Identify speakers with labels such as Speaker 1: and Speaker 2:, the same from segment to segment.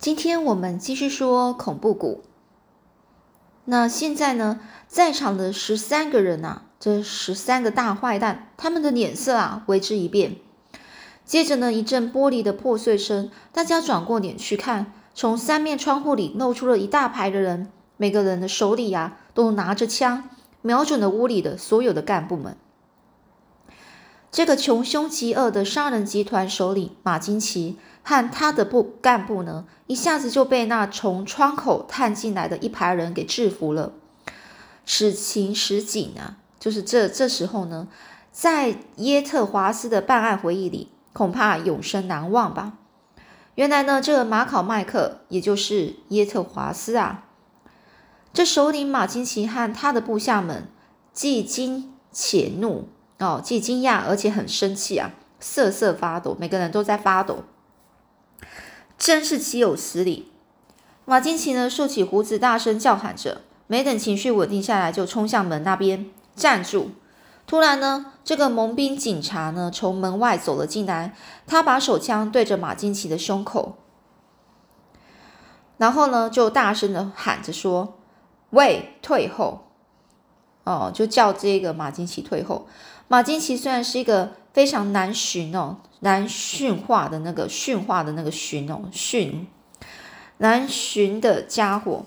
Speaker 1: 今天我们继续说恐怖谷。那现在呢，在场的十三个人啊，这十三个大坏蛋，他们的脸色啊为之一变。接着呢，一阵玻璃的破碎声，大家转过脸去看，从三面窗户里露出了一大排的人，每个人的手里呀都拿着枪，瞄准了屋里的所有的干部们。这个穷凶极恶的商人集团首领马金奇。和他的部干部呢，一下子就被那从窗口探进来的一排人给制服了。此情此景啊，就是这这时候呢，在耶特华斯的办案回忆里，恐怕永生难忘吧。原来呢，这个马考麦克，也就是耶特华斯啊，这首领马金奇和他的部下们，既惊且怒哦，既惊讶而且很生气啊，瑟瑟发抖，每个人都在发抖。真是岂有此理！马金奇呢，竖起胡子，大声叫喊着。没等情绪稳定下来，就冲向门那边站住。突然呢，这个蒙兵警察呢，从门外走了进来。他把手枪对着马金奇的胸口，然后呢，就大声的喊着说：“喂，退后！”哦，就叫这个马金奇退后。马金奇虽然是一个非常难寻哦。难驯化的那个驯化的那个驯哦驯难寻的家伙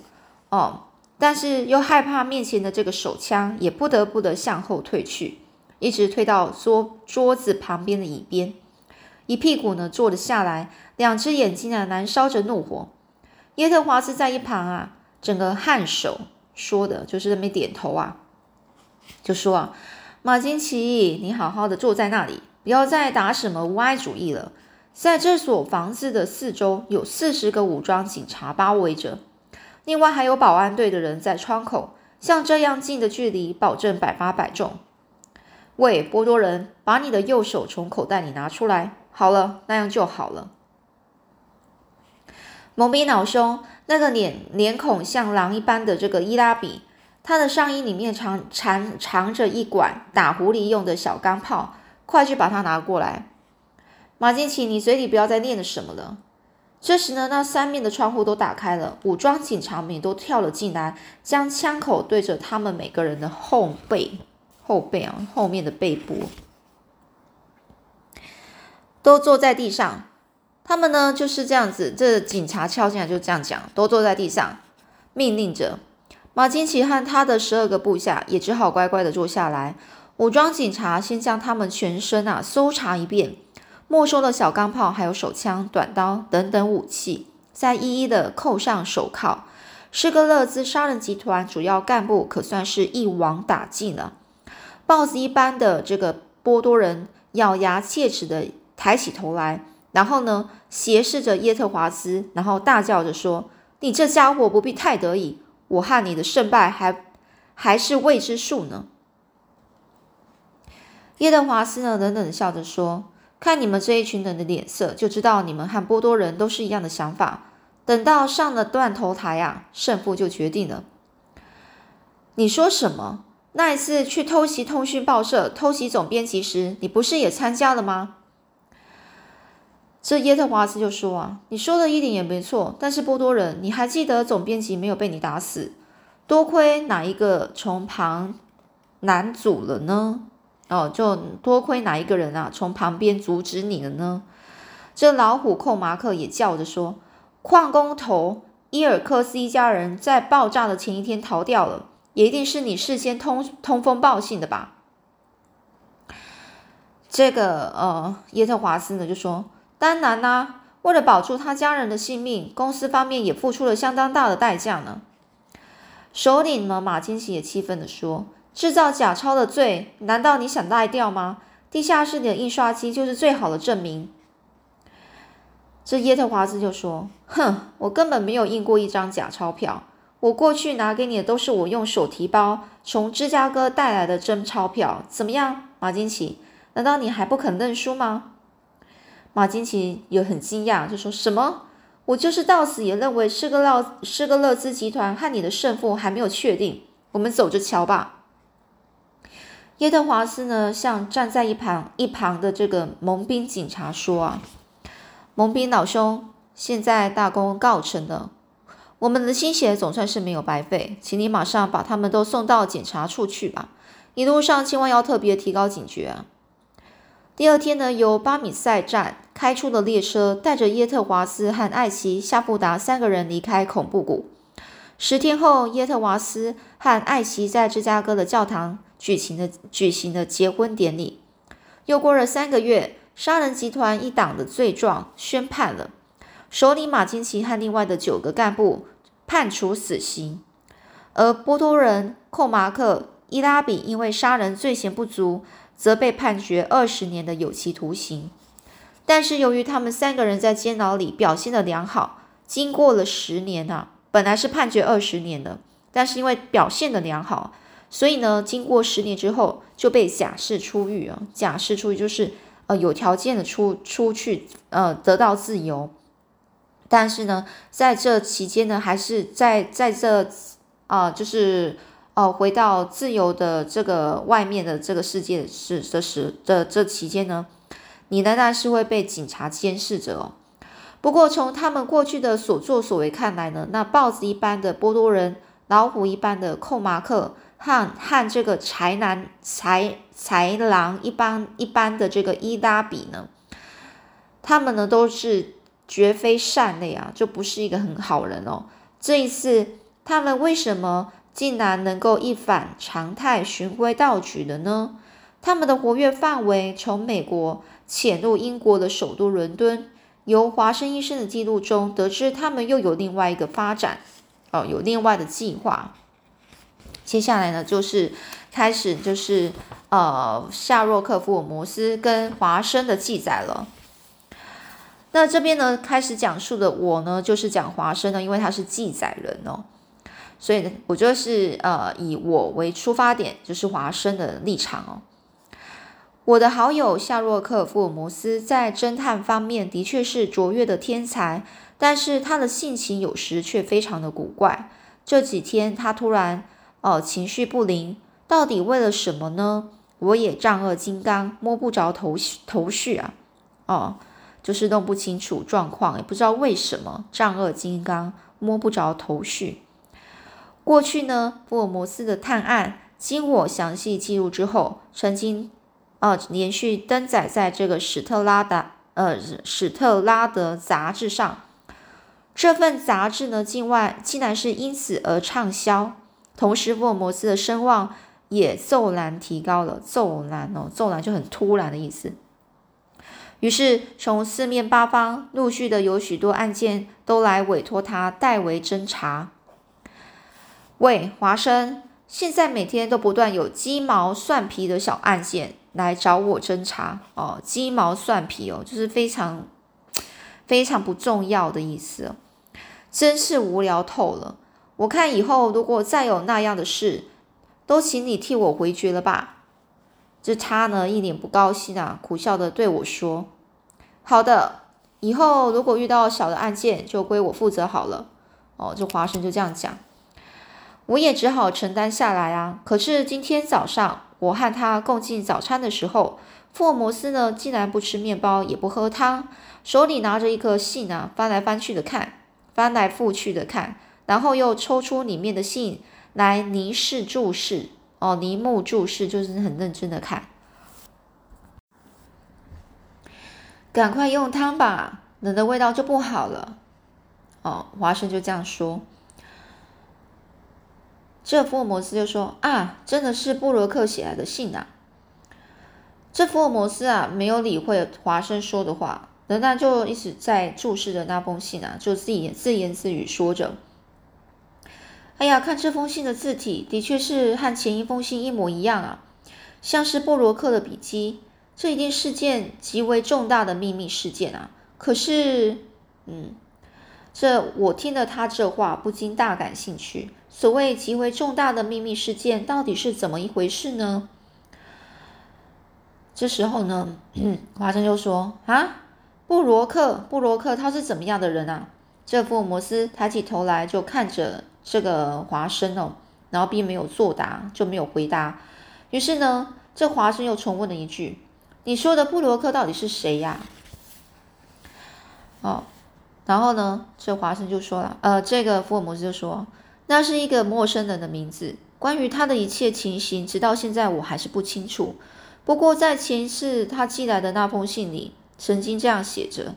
Speaker 1: 哦，但是又害怕面前的这个手枪，也不得不的向后退去，一直退到桌桌子旁边的椅边，一屁股呢坐了下来，两只眼睛啊燃烧着怒火。耶特华斯在一旁啊，整个颔首说的就是那边点头啊，就说啊，马金奇，你好好的坐在那里。不要再打什么歪主意了。在这所房子的四周有四十个武装警察包围着，另外还有保安队的人在窗口。像这样近的距离，保证百发百中。喂，波多人，把你的右手从口袋里拿出来。好了，那样就好了。蒙比恼凶，那个脸脸孔像狼一般的这个伊拉比，他的上衣里面藏藏藏着一管打狐狸用的小钢炮。快去把它拿过来，马金奇，你嘴里不要再念了什么了。这时呢，那三面的窗户都打开了，武装警察们都跳了进来，将枪口对着他们每个人的后背、后背啊，后面的背部，都坐在地上。他们呢就是这样子，这警察跳进来就这样讲，都坐在地上，命令着马金奇和他的十二个部下也只好乖乖的坐下来。武装警察先将他们全身啊搜查一遍，没收了小钢炮、还有手枪、短刀等等武器，再一一的扣上手铐。施格勒兹杀人集团主要干部可算是一网打尽了。豹子一般的这个波多人咬牙切齿的抬起头来，然后呢斜视着耶特华斯，然后大叫着说：“你这家伙不必太得意，我和你的胜败还还是未知数呢。”耶德华斯呢，冷冷笑着说：“看你们这一群人的脸色，就知道你们和波多人都是一样的想法。等到上了断头台啊，胜负就决定了。”你说什么？那一次去偷袭通讯报社、偷袭总编辑时，你不是也参加了吗？这耶特华斯就说：“啊，你说的一点也没错。但是波多人，你还记得总编辑没有被你打死？多亏哪一个从旁拦阻了呢？”哦，就多亏哪一个人啊，从旁边阻止你了呢？这老虎寇马克也叫着说：“矿工头伊尔克斯一家人在爆炸的前一天逃掉了，也一定是你事先通通风报信的吧？”这个呃，耶特华斯呢就说：“当然啦，为了保住他家人的性命，公司方面也付出了相当大的代价呢。”首领呢，马金奇也气愤的说。制造假钞的罪，难道你想赖掉吗？地下室里的印刷机就是最好的证明。这耶特华兹就说：“哼，我根本没有印过一张假钞票。我过去拿给你的都是我用手提包从芝加哥带来的真钞票。怎么样，马金奇？难道你还不肯认输吗？”马金奇也很惊讶，就说什么：“我就是到死也认为施格勒施格勒兹集团和你的胜负还没有确定。我们走着瞧吧。”耶特华斯呢，向站在一旁一旁的这个蒙兵警察说：“啊，蒙兵老兄，现在大功告成了，我们的心血总算是没有白费，请你马上把他们都送到检查处去吧。一路上千万要特别提高警觉啊！第二天呢，由巴米塞站开出的列车带着耶特华斯和艾奇、夏布达三个人离开恐怖谷。十天后，耶特华斯和艾奇在芝加哥的教堂举行了举行了结婚典礼。又过了三个月，杀人集团一党的罪状宣判了，首领马金奇和另外的九个干部判处死刑，而波多人寇马克、伊拉比因为杀人罪嫌不足。则被判决二十年的有期徒刑，但是由于他们三个人在监牢里表现的良好，经过了十年啊，本来是判决二十年的，但是因为表现的良好，所以呢，经过十年之后就被假释出狱啊。假释出狱就是呃有条件的出出去呃得到自由，但是呢，在这期间呢，还是在在这啊就是。哦，回到自由的这个外面的这个世界是的时的这期间呢，你仍然是会被警察监视着哦。不过从他们过去的所作所为看来呢，那豹子一般的波多人，老虎一般的寇马克和和这个豺狼豺豺狼一般一般的这个伊拉比呢，他们呢都是绝非善类啊，就不是一个很好人哦。这一次他们为什么？竟然能够一反常态循规蹈矩的呢？他们的活跃范围从美国潜入英国的首都伦敦。由华生医生的记录中得知，他们又有另外一个发展，哦，有另外的计划。接下来呢，就是开始就是呃夏洛克福尔摩斯跟华生的记载了。那这边呢，开始讲述的我呢，就是讲华生呢，因为他是记载人哦。所以呢，我就是呃以我为出发点，就是华生的立场哦。我的好友夏洛克·福尔摩斯在侦探方面的确是卓越的天才，但是他的性情有时却非常的古怪。这几天他突然哦情绪不灵，到底为了什么呢？我也丈二金刚，摸不着头头绪啊！哦，就是弄不清楚状况，也不知道为什么丈二金刚摸不着头绪。过去呢，福尔摩斯的探案经我详细记录之后，曾经呃连续登载在这个史特拉达呃史特拉德杂志上。这份杂志呢，境外竟然是因此而畅销，同时福尔摩斯的声望也骤然提高了。骤然哦，骤然就很突然的意思。于是从四面八方陆续的有许多案件都来委托他代为侦查。喂，华生，现在每天都不断有鸡毛蒜皮的小案件来找我侦查哦。鸡毛蒜皮哦，就是非常非常不重要的意思，真是无聊透了。我看以后如果再有那样的事，都请你替我回绝了吧。这他呢一脸不高兴啊，苦笑的对我说：“好的，以后如果遇到小的案件，就归我负责好了。”哦，这华生就这样讲。我也只好承担下来啊！可是今天早上我和他共进早餐的时候，福尔摩斯呢竟然不吃面包也不喝汤，手里拿着一颗信啊，翻来翻去的看，翻来覆去的看，然后又抽出里面的信来凝视注视，哦，凝目注视就是很认真的看。赶快用汤吧，冷的味道就不好了。哦，华生就这样说。这福尔摩斯就说：“啊，真的是布罗克写来的信啊！”这福尔摩斯啊，没有理会华生说的话，仍然就一直在注视着那封信啊，就自己自言自语说着：“哎呀，看这封信的字体，的确是和前一封信一模一样啊，像是布罗克的笔迹。这一定是件极为重大的秘密事件啊！可是，嗯，这我听了他这话，不禁大感兴趣。”所谓极为重大的秘密事件到底是怎么一回事呢？这时候呢，华生就说：“啊，布罗克，布罗克他是怎么样的人啊？”这福尔摩斯抬起头来就看着这个华生哦，然后并没有作答，就没有回答。于是呢，这华生又重问了一句：“你说的布罗克到底是谁呀？”哦，然后呢，这华生就说了，呃，这个福尔摩斯就说，那是一个陌生人的名字。关于他的一切情形，直到现在我还是不清楚。不过在前世他寄来的那封信里，曾经这样写着：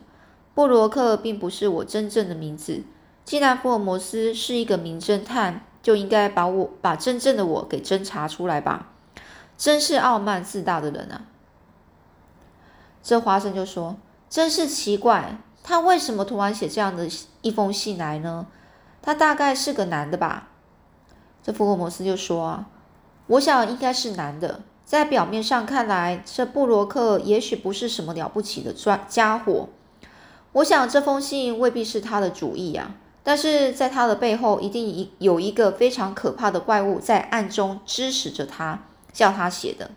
Speaker 1: 布罗克并不是我真正的名字。既然福尔摩斯是一个名侦探，就应该把我把真正的我给侦查出来吧。真是傲慢自大的人啊！这华生就说：“真是奇怪，他为什么突然写这样的一封信来呢？他大概是个男的吧？”这福尔摩斯就说：“，我想应该是男的。在表面上看来，这布罗克也许不是什么了不起的专家伙。我想这封信未必是他的主意啊，但是在他的背后，一定一有一个非常可怕的怪物在暗中支持着他，叫他写的。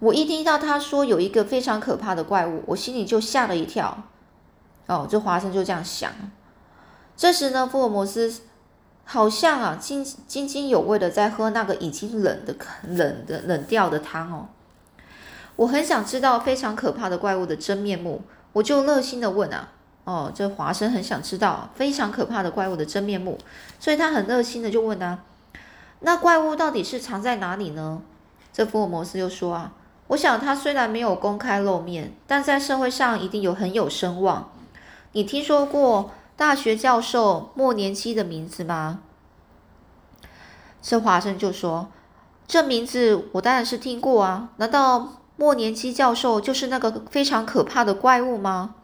Speaker 1: 我一听到他说有一个非常可怕的怪物，我心里就吓了一跳。哦，这华生就这样想。这时呢，福尔摩斯。”好像啊，津津津有味的在喝那个已经冷的、冷的、冷掉的汤哦。我很想知道非常可怕的怪物的真面目，我就热心的问啊，哦，这华生很想知道非常可怕的怪物的真面目，所以他很热心的就问啊，那怪物到底是藏在哪里呢？这福尔摩斯又说啊，我想他虽然没有公开露面，但在社会上一定有很有声望。你听说过？大学教授莫年期的名字吗？这华生就说：“这名字我当然是听过啊，难道莫年期教授就是那个非常可怕的怪物吗？”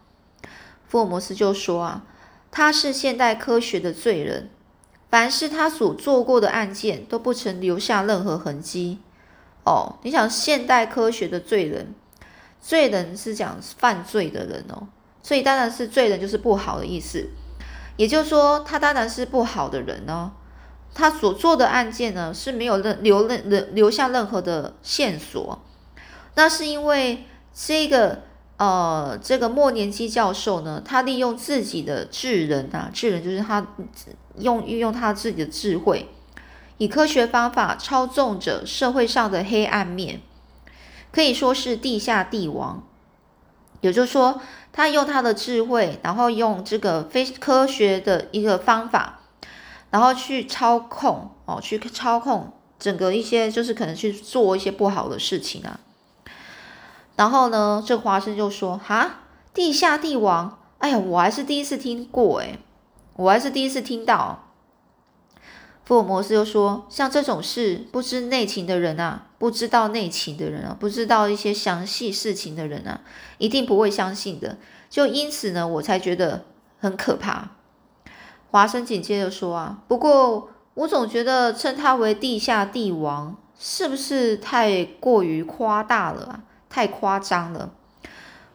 Speaker 1: 福尔摩斯就说：“啊，他是现代科学的罪人，凡是他所做过的案件都不曾留下任何痕迹。哦，你想现代科学的罪人，罪人是讲犯罪的人哦。”所以当然是罪人，就是不好的意思。也就是说，他当然是不好的人呢。他所做的案件呢是没有任留任留留下任何的线索。那是因为这个呃，这个莫年基教授呢，他利用自己的智人啊，智人就是他用运用他自己的智慧，以科学方法操纵着社会上的黑暗面，可以说是地下帝王。也就是说。他用他的智慧，然后用这个非科学的一个方法，然后去操控哦，去操控整个一些，就是可能去做一些不好的事情啊。然后呢，这华生就说：“哈，地下帝王，哎呀，我还是第一次听过，哎，我还是第一次听到。”福尔摩斯又说：“像这种事，不知内情的人啊，不知道内情的人啊，不知道一些详细事情的人啊，一定不会相信的。就因此呢，我才觉得很可怕。”华生紧接着说：“啊，不过我总觉得称他为地下帝王，是不是太过于夸大了啊？太夸张了。”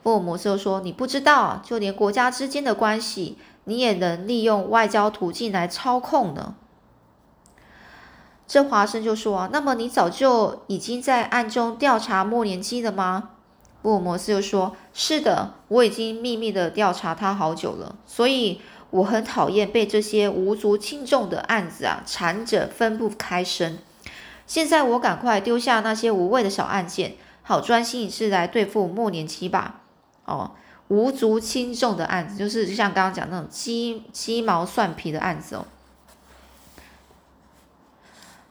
Speaker 1: 福尔摩斯又说：“你不知道，就连国家之间的关系，你也能利用外交途径来操控呢。”这华生就说啊，那么你早就已经在暗中调查莫年基了吗？福尔摩斯又说：是的，我已经秘密的调查他好久了，所以我很讨厌被这些无足轻重的案子啊缠着分不开身。现在我赶快丢下那些无谓的小案件，好专心一致来对付莫年基吧。哦，无足轻重的案子，就是像刚刚讲那种鸡鸡毛蒜皮的案子哦。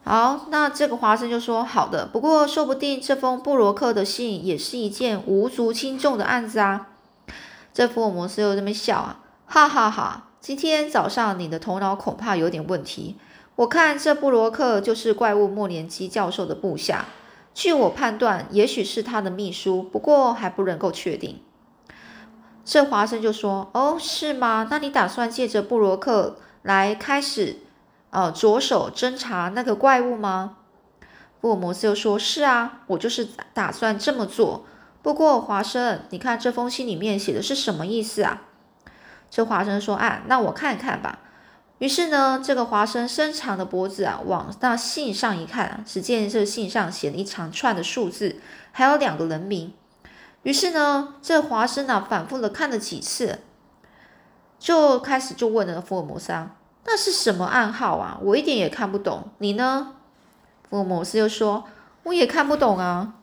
Speaker 1: 好，那这个华生就说：“好的，不过说不定这封布罗克的信也是一件无足轻重的案子啊。”这福尔摩斯又这么笑啊，哈哈哈！今天早上你的头脑恐怕有点问题。我看这布罗克就是怪物莫连基教授的部下，据我判断，也许是他的秘书，不过还不能够确定。这华生就说：“哦，是吗？那你打算借着布罗克来开始？”呃，着手侦查那个怪物吗？福尔摩斯又说：“是啊，我就是打算这么做。不过，华生，你看这封信里面写的是什么意思啊？”这华生说：“啊，那我看看吧。”于是呢，这个华生伸长的脖子啊，往那信上一看，只见这信上写了一长串的数字，还有两个人名。于是呢，这华生啊，反复的看了几次，就开始就问了福尔摩斯啊。那是什么暗号啊？我一点也看不懂。你呢？福尔摩斯又说：“我也看不懂啊。”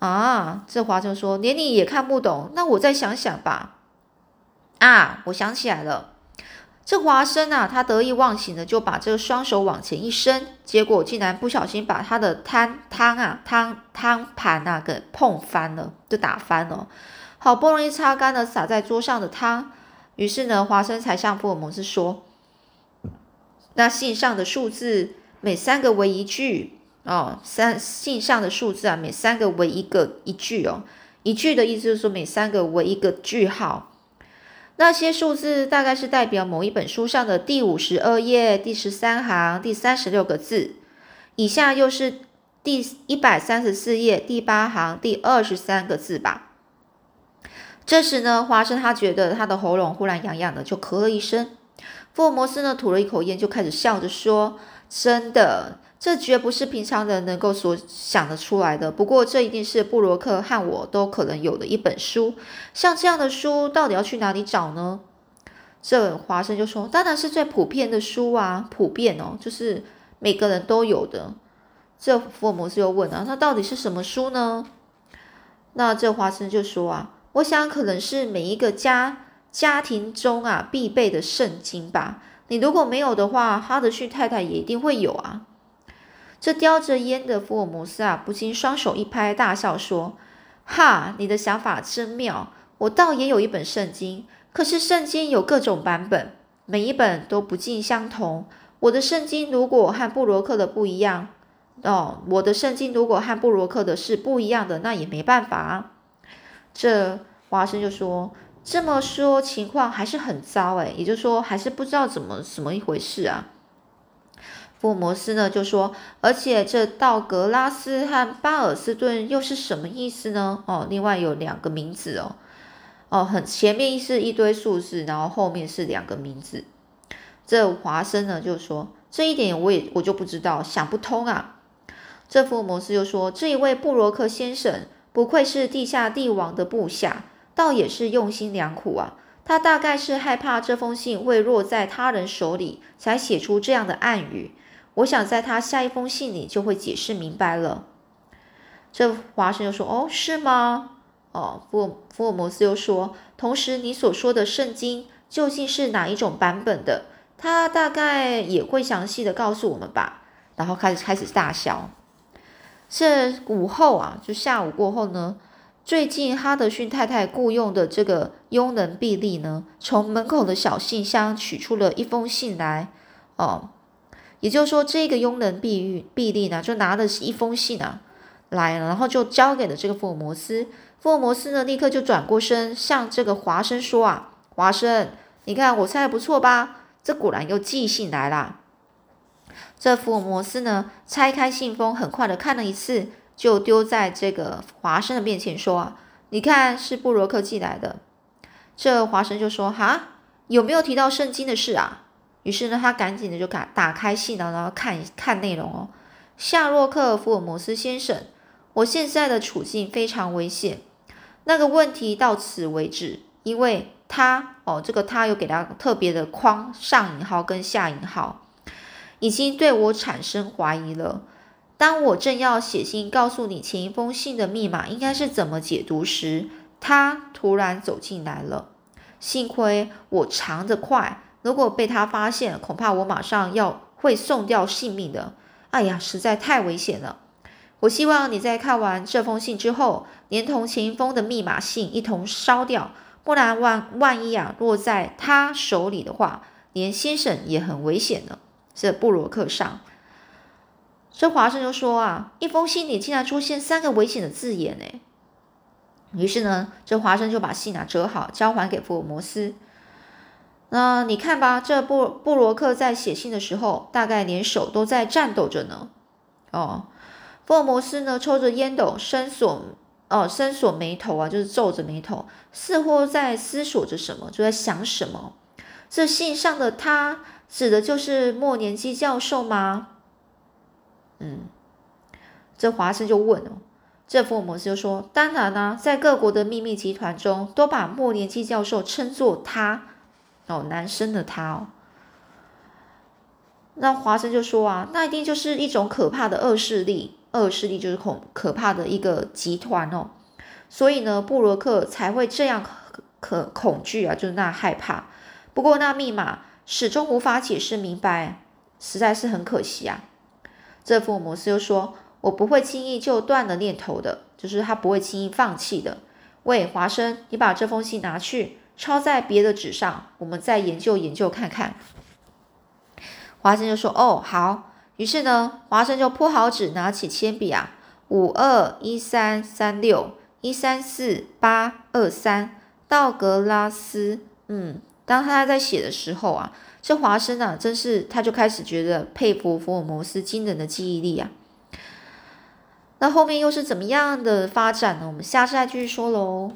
Speaker 1: 啊，这华生说：“连你也看不懂，那我再想想吧。”啊，我想起来了。这华生啊，他得意忘形的就把这个双手往前一伸，结果竟然不小心把他的汤汤啊汤汤盘啊给碰翻了，就打翻了。好不容易擦干了洒在桌上的汤，于是呢，华生才向福尔摩斯说：“那信上的数字每三个为一句哦，三信上的数字啊，每三个为一个一句哦，一句的意思就是说每三个为一个句号。”那些数字大概是代表某一本书上的第五十二页第十三行第三十六个字，以下又是第一百三十四页第八行第二十三个字吧。这时呢，华生他觉得他的喉咙忽然痒痒的，就咳了一声。福尔摩斯呢，吐了一口烟，就开始笑着说：“真的。”这绝不是平常人能够所想得出来的。不过，这一定是布罗克和我都可能有的一本书。像这样的书，到底要去哪里找呢？这华生就说：“当然是最普遍的书啊，普遍哦，就是每个人都有的。”这福尔摩斯又问啊：“那到底是什么书呢？”那这华生就说：“啊，我想可能是每一个家家庭中啊必备的圣经吧。你如果没有的话，哈德逊太太也一定会有啊。”这叼着烟的福尔摩斯啊，不禁双手一拍，大笑说：“哈，你的想法真妙！我倒也有一本圣经，可是圣经有各种版本，每一本都不尽相同。我的圣经如果和布罗克的不一样，哦，我的圣经如果和布罗克的是不一样的，那也没办法。”这华生就说：“这么说情况还是很糟诶，也就是说还是不知道怎么怎么一回事啊。”福尔摩斯呢就说，而且这道格拉斯和巴尔斯顿又是什么意思呢？哦，另外有两个名字哦，哦，很前面是一堆数字，然后后面是两个名字。这华生呢就说，这一点我也我就不知道，想不通啊。这福尔摩斯就说，这一位布罗克先生不愧是地下帝王的部下，倒也是用心良苦啊。他大概是害怕这封信会落在他人手里，才写出这样的暗语。我想在他下一封信里就会解释明白了。这华生又说：“哦，是吗？哦，福福尔摩斯又说，同时你所说的圣经究竟是哪一种版本的？他大概也会详细的告诉我们吧。”然后开始开始大笑。这午后啊，就下午过后呢，最近哈德逊太太雇佣的这个佣人毕利呢，从门口的小信箱取出了一封信来。哦。也就是说，这个佣人毕玉毕利呢，就拿的是一封信啊，来，然后就交给了这个福尔摩斯。福尔摩斯呢，立刻就转过身向这个华生说啊：“华生，你看我猜的不错吧？这果然又寄信来啦。”这福尔摩斯呢，拆开信封，很快的看了一次，就丢在这个华生的面前说：“，你看是布罗克寄来的。”这华生就说：“哈，有没有提到圣经的事啊？”于是呢，他赶紧的就打打开信呢，然后看看内容哦。夏洛克·福尔摩斯先生，我现在的处境非常危险。那个问题到此为止，因为他哦，这个他有给他特别的框上引号跟下引号，已经对我产生怀疑了。当我正要写信告诉你前一封信的密码应该是怎么解读时，他突然走进来了。幸亏我藏得快。如果被他发现，恐怕我马上要会送掉性命的。哎呀，实在太危险了！我希望你在看完这封信之后，连同前一封的密码信一同烧掉，不然万万一啊落在他手里的话，连先生也很危险呢。这布罗克上，这华生就说啊，一封信里竟然出现三个危险的字眼呢。于是呢，这华生就把信啊折好，交还给福尔摩斯。那你看吧，这布布罗克在写信的时候，大概连手都在颤抖着呢。哦，福尔摩斯呢，抽着烟斗，深锁哦，深锁眉头啊，就是皱着眉头，似乎在思索着什么，就在想什么。这信上的他，指的就是莫年基教授吗？嗯，这华生就问哦，这福尔摩斯就说，当然啦，在各国的秘密集团中，都把莫年基教授称作他。哦，男生的他哦，那华生就说啊，那一定就是一种可怕的恶势力，恶势力就是恐可怕的一个集团哦，所以呢，布罗克才会这样可恐惧啊，就是那害怕。不过那密码始终无法解释明白，实在是很可惜啊。这福尔摩斯又说：“我不会轻易就断了念头的，就是他不会轻易放弃的。”喂，华生，你把这封信拿去抄在别的纸上，我们再研究研究看看。华生就说：“哦，好。”于是呢，华生就铺好纸，拿起铅笔啊，五二一三三六一三四八二三，道格拉斯。嗯，当他在写的时候啊，这华生啊，真是他就开始觉得佩服福尔摩斯惊人的记忆力啊。那后面又是怎么样的发展呢？我们下次再继续说喽。